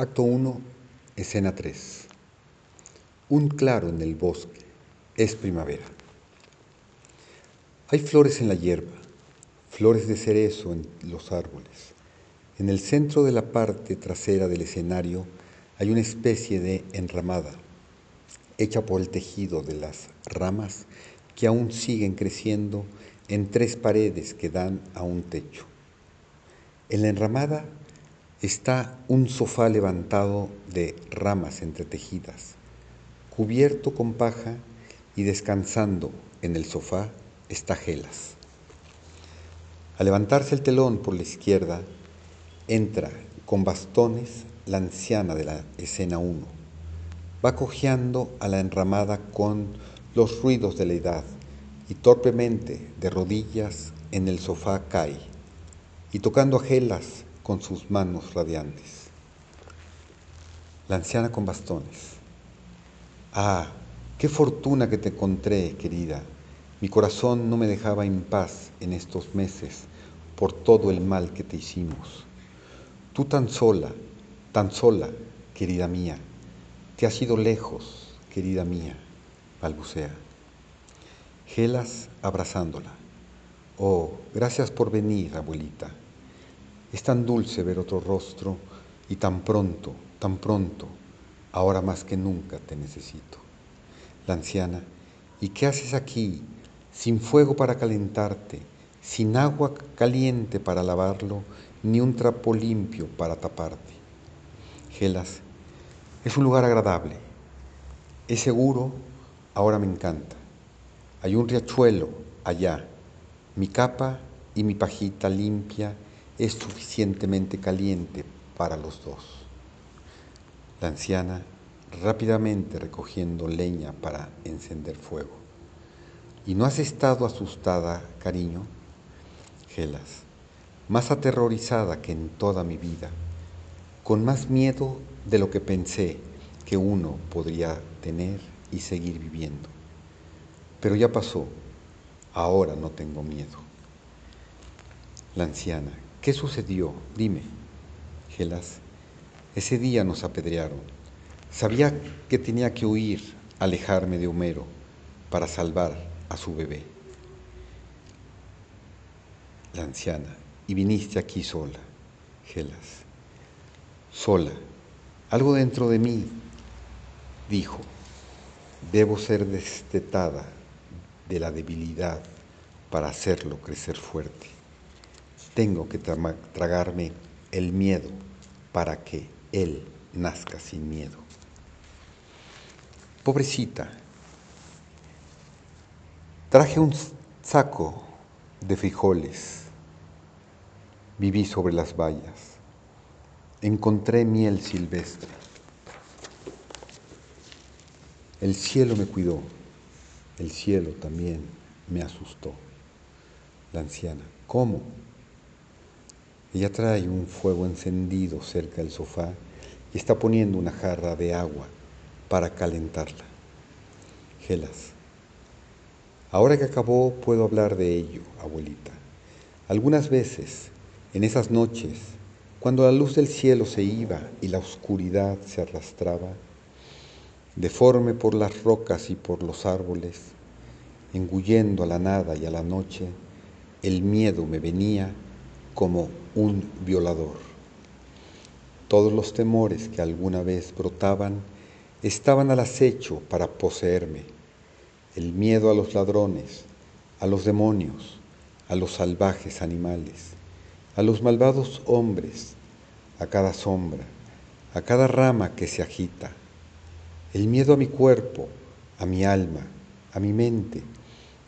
Acto 1, escena 3. Un claro en el bosque. Es primavera. Hay flores en la hierba, flores de cerezo en los árboles. En el centro de la parte trasera del escenario hay una especie de enramada, hecha por el tejido de las ramas que aún siguen creciendo en tres paredes que dan a un techo. En la enramada está un sofá levantado de ramas entretejidas, cubierto con paja y descansando en el sofá está Gelas. Al levantarse el telón por la izquierda, entra con bastones la anciana de la escena 1. Va cojeando a la enramada con los ruidos de la edad y torpemente de rodillas en el sofá cae y tocando a Gelas con sus manos radiantes. La anciana con bastones. Ah, qué fortuna que te encontré, querida. Mi corazón no me dejaba en paz en estos meses por todo el mal que te hicimos. Tú tan sola, tan sola, querida mía, te has ido lejos, querida mía, balbucea. Gelas abrazándola. Oh, gracias por venir, abuelita. Es tan dulce ver otro rostro y tan pronto, tan pronto, ahora más que nunca te necesito. La anciana, ¿y qué haces aquí, sin fuego para calentarte, sin agua caliente para lavarlo, ni un trapo limpio para taparte? Gelas, es un lugar agradable, es seguro, ahora me encanta. Hay un riachuelo allá, mi capa y mi pajita limpia es suficientemente caliente para los dos. La anciana rápidamente recogiendo leña para encender fuego. ¿Y no has estado asustada, cariño? Gelas, más aterrorizada que en toda mi vida, con más miedo de lo que pensé que uno podría tener y seguir viviendo. Pero ya pasó, ahora no tengo miedo. La anciana, ¿Qué sucedió? Dime. Gelas, ese día nos apedrearon. Sabía que tenía que huir, alejarme de Homero, para salvar a su bebé. La anciana, y viniste aquí sola. Gelas, sola. Algo dentro de mí dijo, debo ser destetada de la debilidad para hacerlo crecer fuerte. Tengo que tragarme el miedo para que Él nazca sin miedo. Pobrecita, traje un saco de frijoles, viví sobre las vallas, encontré miel silvestre. El cielo me cuidó, el cielo también me asustó. La anciana, ¿cómo? Ella trae un fuego encendido cerca del sofá y está poniendo una jarra de agua para calentarla. Gelas. Ahora que acabó puedo hablar de ello, abuelita. Algunas veces, en esas noches, cuando la luz del cielo se iba y la oscuridad se arrastraba, deforme por las rocas y por los árboles, engullendo a la nada y a la noche, el miedo me venía como un violador. Todos los temores que alguna vez brotaban estaban al acecho para poseerme. El miedo a los ladrones, a los demonios, a los salvajes animales, a los malvados hombres, a cada sombra, a cada rama que se agita. El miedo a mi cuerpo, a mi alma, a mi mente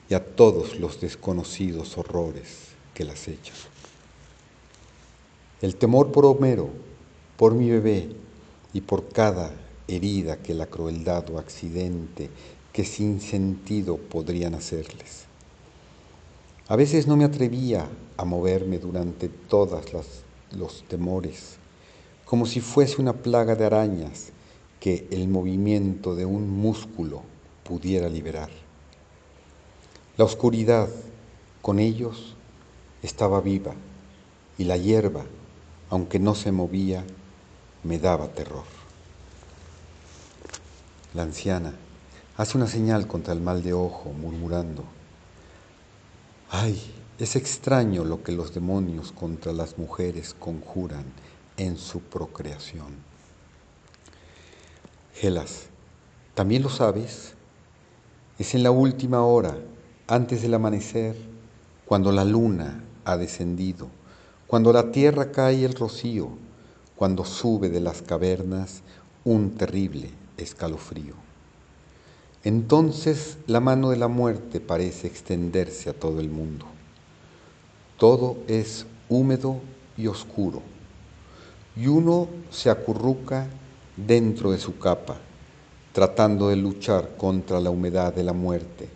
y a todos los desconocidos horrores que las echan. El temor por Homero, por mi bebé y por cada herida que la crueldad o accidente que sin sentido podrían hacerles. A veces no me atrevía a moverme durante todos los temores, como si fuese una plaga de arañas que el movimiento de un músculo pudiera liberar. La oscuridad con ellos estaba viva y la hierba aunque no se movía, me daba terror. La anciana hace una señal contra el mal de ojo, murmurando, ay, es extraño lo que los demonios contra las mujeres conjuran en su procreación. Gelas, ¿también lo sabes? Es en la última hora, antes del amanecer, cuando la luna ha descendido, cuando la tierra cae el rocío, cuando sube de las cavernas un terrible escalofrío. Entonces la mano de la muerte parece extenderse a todo el mundo. Todo es húmedo y oscuro, y uno se acurruca dentro de su capa, tratando de luchar contra la humedad de la muerte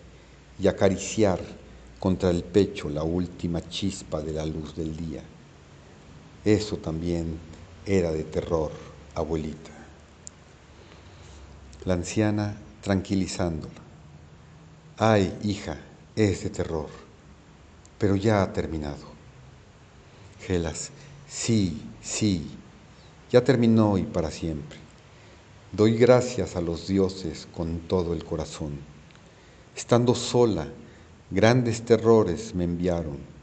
y acariciar contra el pecho la última chispa de la luz del día. Eso también era de terror, abuelita. La anciana tranquilizándola. Ay, hija, es de terror pero ya ha terminado. Gelas, sí, sí, ya terminó y para siempre. Doy gracias a los dioses con todo el corazón. Estando sola, grandes terrores me enviaron.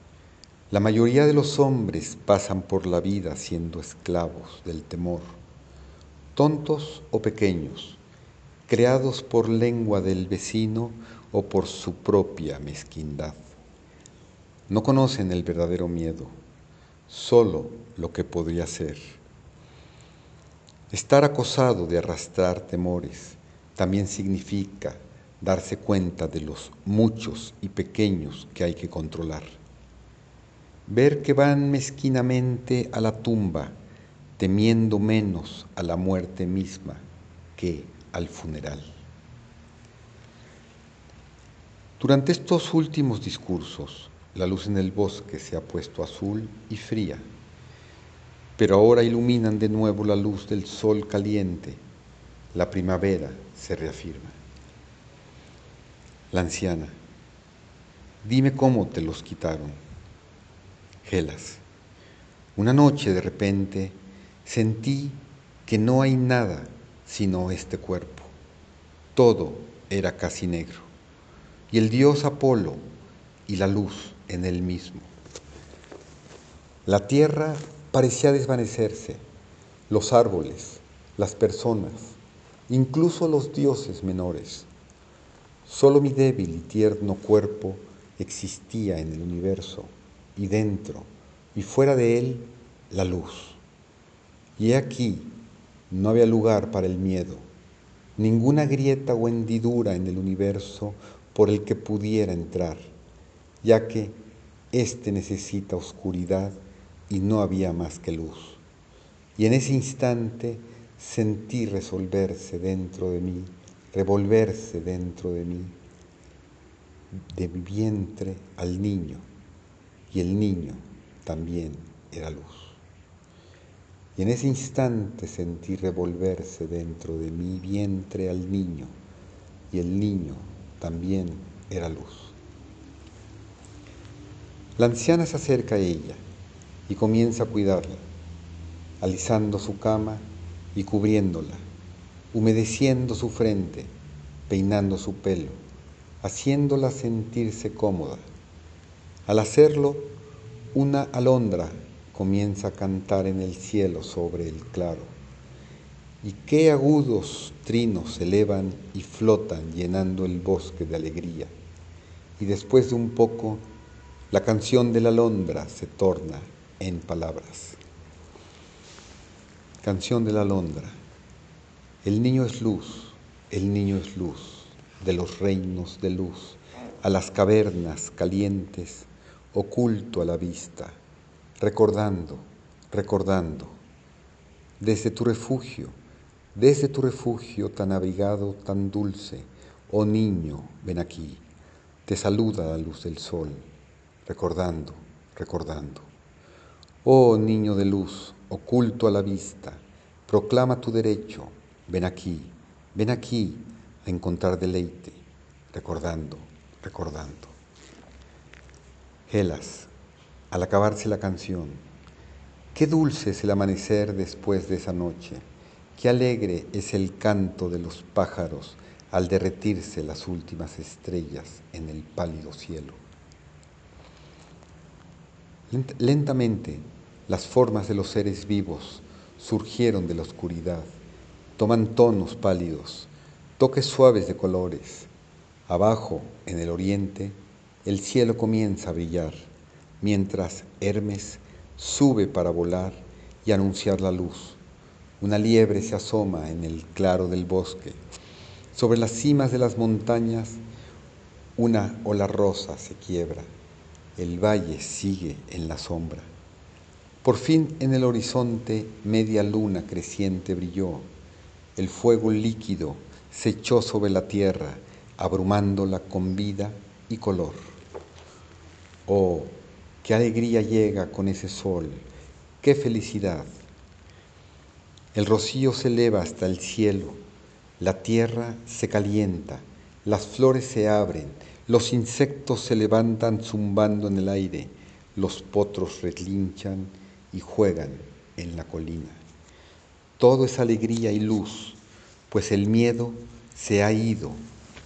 La mayoría de los hombres pasan por la vida siendo esclavos del temor, tontos o pequeños, creados por lengua del vecino o por su propia mezquindad. No conocen el verdadero miedo, solo lo que podría ser. Estar acosado de arrastrar temores también significa darse cuenta de los muchos y pequeños que hay que controlar. Ver que van mezquinamente a la tumba, temiendo menos a la muerte misma que al funeral. Durante estos últimos discursos, la luz en el bosque se ha puesto azul y fría, pero ahora iluminan de nuevo la luz del sol caliente. La primavera se reafirma. La anciana, dime cómo te los quitaron. Una noche de repente sentí que no hay nada sino este cuerpo. Todo era casi negro. Y el dios Apolo y la luz en él mismo. La tierra parecía desvanecerse, los árboles, las personas, incluso los dioses menores. Solo mi débil y tierno cuerpo existía en el universo y dentro y fuera de él la luz. Y aquí no había lugar para el miedo, ninguna grieta o hendidura en el universo por el que pudiera entrar, ya que este necesita oscuridad y no había más que luz. Y en ese instante sentí resolverse dentro de mí, revolverse dentro de mí, de mi vientre al niño, y el niño también era luz. Y en ese instante sentí revolverse dentro de mi vientre al niño, y el niño también era luz. La anciana se acerca a ella y comienza a cuidarla, alisando su cama y cubriéndola, humedeciendo su frente, peinando su pelo, haciéndola sentirse cómoda. Al hacerlo, una alondra comienza a cantar en el cielo sobre el claro. Y qué agudos trinos se elevan y flotan llenando el bosque de alegría. Y después de un poco la canción de la alondra se torna en palabras. Canción de la alondra. El niño es luz, el niño es luz de los reinos de luz, a las cavernas calientes, oculto a la vista, recordando, recordando, desde tu refugio, desde tu refugio tan abrigado, tan dulce, oh niño, ven aquí, te saluda la luz del sol recordando, recordando. Oh niño de luz, oculto a la vista, proclama tu derecho, ven aquí, ven aquí a encontrar deleite, recordando, recordando. Gelas, al acabarse la canción, Qué dulce es el amanecer después de esa noche, qué alegre es el canto de los pájaros al derretirse las últimas estrellas en el pálido cielo. Lentamente las formas de los seres vivos surgieron de la oscuridad, toman tonos pálidos, toques suaves de colores. Abajo, en el oriente, el cielo comienza a brillar, mientras Hermes sube para volar y anunciar la luz. Una liebre se asoma en el claro del bosque. Sobre las cimas de las montañas, una ola rosa se quiebra. El valle sigue en la sombra. Por fin en el horizonte media luna creciente brilló. El fuego líquido se echó sobre la tierra, abrumándola con vida y color. Oh, qué alegría llega con ese sol, qué felicidad. El rocío se eleva hasta el cielo, la tierra se calienta, las flores se abren, los insectos se levantan zumbando en el aire, los potros relinchan y juegan en la colina. Todo es alegría y luz, pues el miedo se ha ido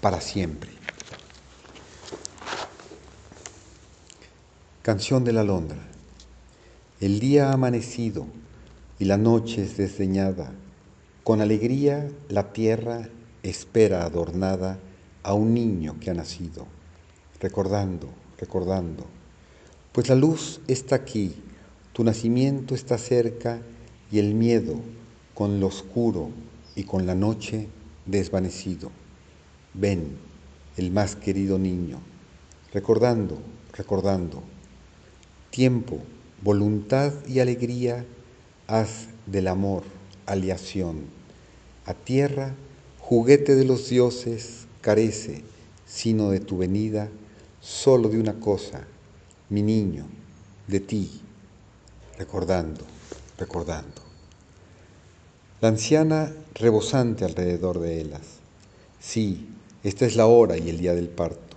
para siempre. Canción de la Londra. El día ha amanecido y la noche es desdeñada. Con alegría la tierra espera adornada a un niño que ha nacido. Recordando, recordando. Pues la luz está aquí, tu nacimiento está cerca y el miedo con lo oscuro y con la noche desvanecido. Ven, el más querido niño, recordando, recordando tiempo, voluntad y alegría, haz del amor aliación. A tierra, juguete de los dioses, carece, sino de tu venida, solo de una cosa, mi niño, de ti, recordando, recordando. La anciana rebosante alrededor de ellas. Sí, esta es la hora y el día del parto.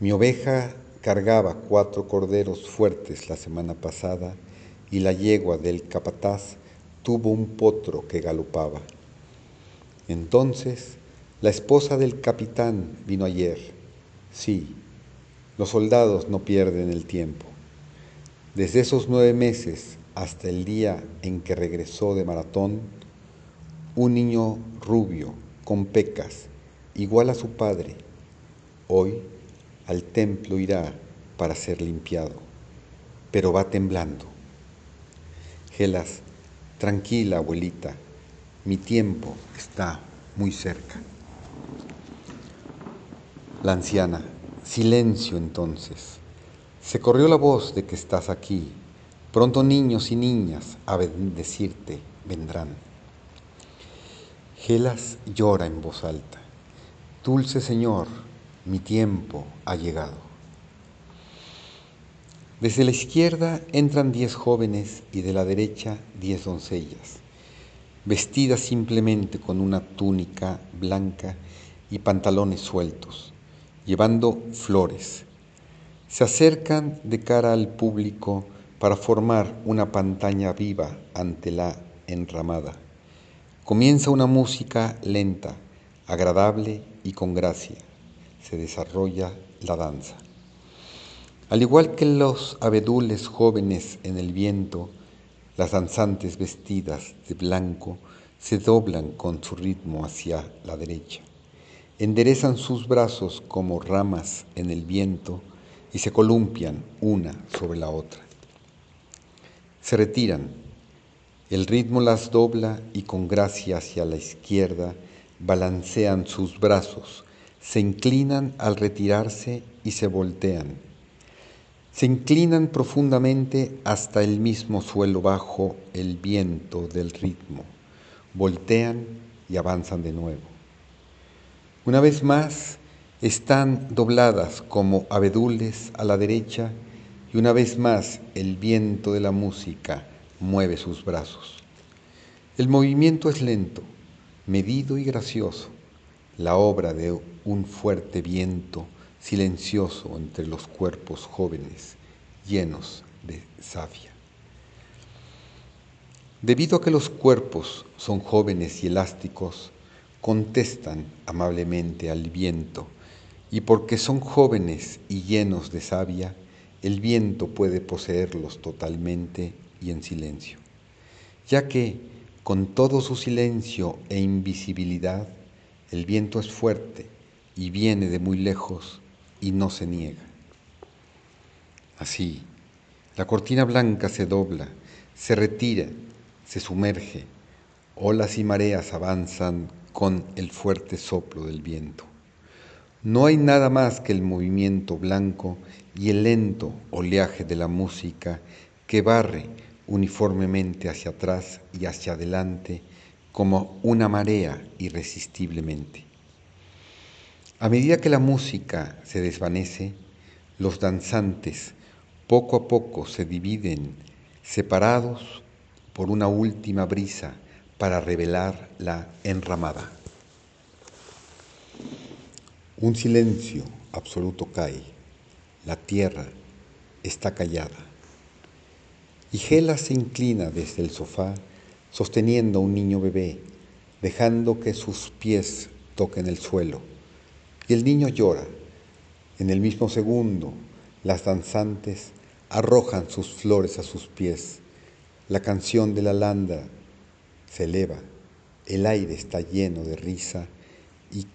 Mi oveja cargaba cuatro corderos fuertes la semana pasada y la yegua del capataz tuvo un potro que galopaba. Entonces la esposa del capitán vino ayer. Sí, los soldados no pierden el tiempo. Desde esos nueve meses hasta el día en que regresó de maratón, un niño rubio, con pecas, igual a su padre, hoy al templo irá para ser limpiado, pero va temblando. Gelas, tranquila abuelita, mi tiempo está muy cerca. La anciana, silencio entonces. Se corrió la voz de que estás aquí. Pronto niños y niñas a bendecirte vendrán. Gelas llora en voz alta. Dulce Señor, mi tiempo ha llegado. Desde la izquierda entran diez jóvenes y de la derecha diez doncellas, vestidas simplemente con una túnica blanca y pantalones sueltos, llevando flores. Se acercan de cara al público para formar una pantalla viva ante la enramada. Comienza una música lenta, agradable y con gracia se desarrolla la danza. Al igual que los abedules jóvenes en el viento, las danzantes vestidas de blanco se doblan con su ritmo hacia la derecha, enderezan sus brazos como ramas en el viento y se columpian una sobre la otra. Se retiran, el ritmo las dobla y con gracia hacia la izquierda balancean sus brazos se inclinan al retirarse y se voltean. Se inclinan profundamente hasta el mismo suelo bajo el viento del ritmo. Voltean y avanzan de nuevo. Una vez más, están dobladas como abedules a la derecha y una vez más el viento de la música mueve sus brazos. El movimiento es lento, medido y gracioso, la obra de un fuerte viento silencioso entre los cuerpos jóvenes llenos de savia. Debido a que los cuerpos son jóvenes y elásticos, contestan amablemente al viento, y porque son jóvenes y llenos de savia, el viento puede poseerlos totalmente y en silencio, ya que con todo su silencio e invisibilidad, el viento es fuerte y viene de muy lejos y no se niega. Así, la cortina blanca se dobla, se retira, se sumerge, olas y mareas avanzan con el fuerte soplo del viento. No hay nada más que el movimiento blanco y el lento oleaje de la música que barre uniformemente hacia atrás y hacia adelante como una marea irresistiblemente. A medida que la música se desvanece, los danzantes poco a poco se dividen, separados por una última brisa para revelar la enramada. Un silencio absoluto cae, la tierra está callada. Y Gela se inclina desde el sofá, sosteniendo a un niño bebé, dejando que sus pies toquen el suelo. Y el niño llora. En el mismo segundo, las danzantes arrojan sus flores a sus pies. La canción de la landa se eleva, el aire está lleno de risa y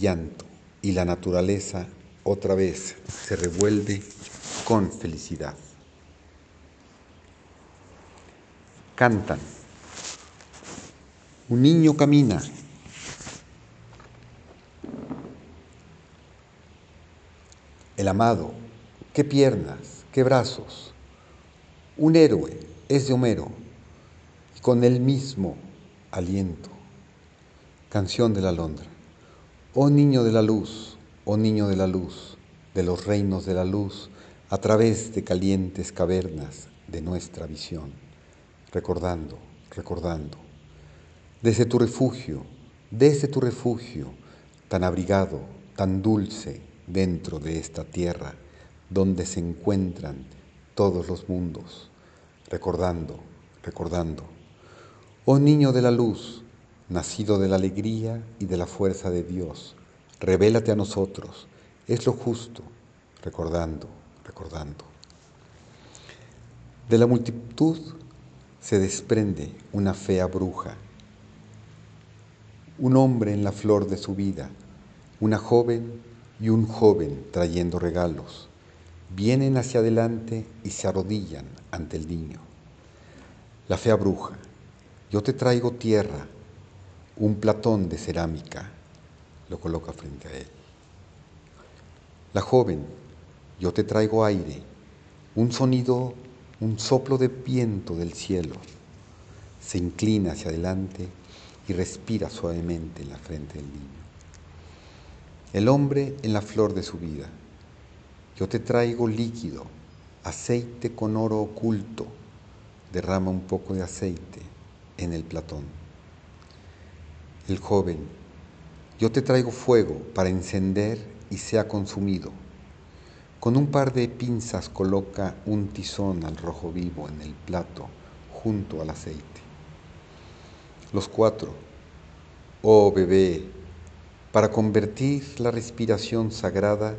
llanto, y la naturaleza otra vez se revuelve con felicidad. Cantan. Un niño camina. El amado, qué piernas, qué brazos. Un héroe es de Homero y con el mismo aliento. Canción de la Londra. Oh niño de la luz, oh niño de la luz, de los reinos de la luz, a través de calientes cavernas de nuestra visión, recordando, recordando, desde tu refugio, desde tu refugio, tan abrigado, tan dulce dentro de esta tierra, donde se encuentran todos los mundos, recordando, recordando. Oh niño de la luz, nacido de la alegría y de la fuerza de Dios, revélate a nosotros, es lo justo, recordando, recordando. De la multitud se desprende una fea bruja, un hombre en la flor de su vida, una joven y un joven trayendo regalos. Vienen hacia adelante y se arrodillan ante el niño. La fea bruja, yo te traigo tierra, un platón de cerámica, lo coloca frente a él. La joven, yo te traigo aire, un sonido, un soplo de viento del cielo, se inclina hacia adelante y respira suavemente en la frente del niño. El hombre en la flor de su vida, yo te traigo líquido, aceite con oro oculto, derrama un poco de aceite en el platón el joven, yo te traigo fuego para encender y sea consumido. Con un par de pinzas coloca un tizón al rojo vivo en el plato junto al aceite. Los cuatro, oh bebé, para convertir la respiración sagrada,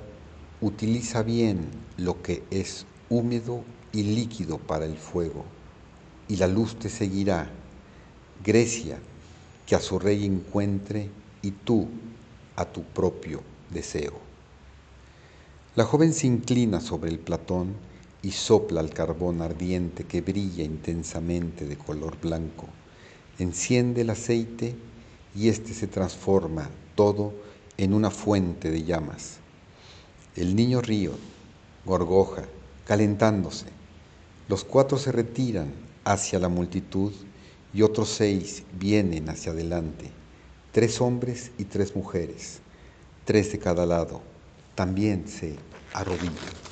utiliza bien lo que es húmedo y líquido para el fuego, y la luz te seguirá. Grecia, que a su rey encuentre y tú a tu propio deseo. La joven se inclina sobre el platón y sopla el carbón ardiente que brilla intensamente de color blanco. Enciende el aceite y éste se transforma todo en una fuente de llamas. El niño río, gorgoja, calentándose. Los cuatro se retiran hacia la multitud y otros seis vienen hacia adelante, tres hombres y tres mujeres, tres de cada lado, también se arrodillan.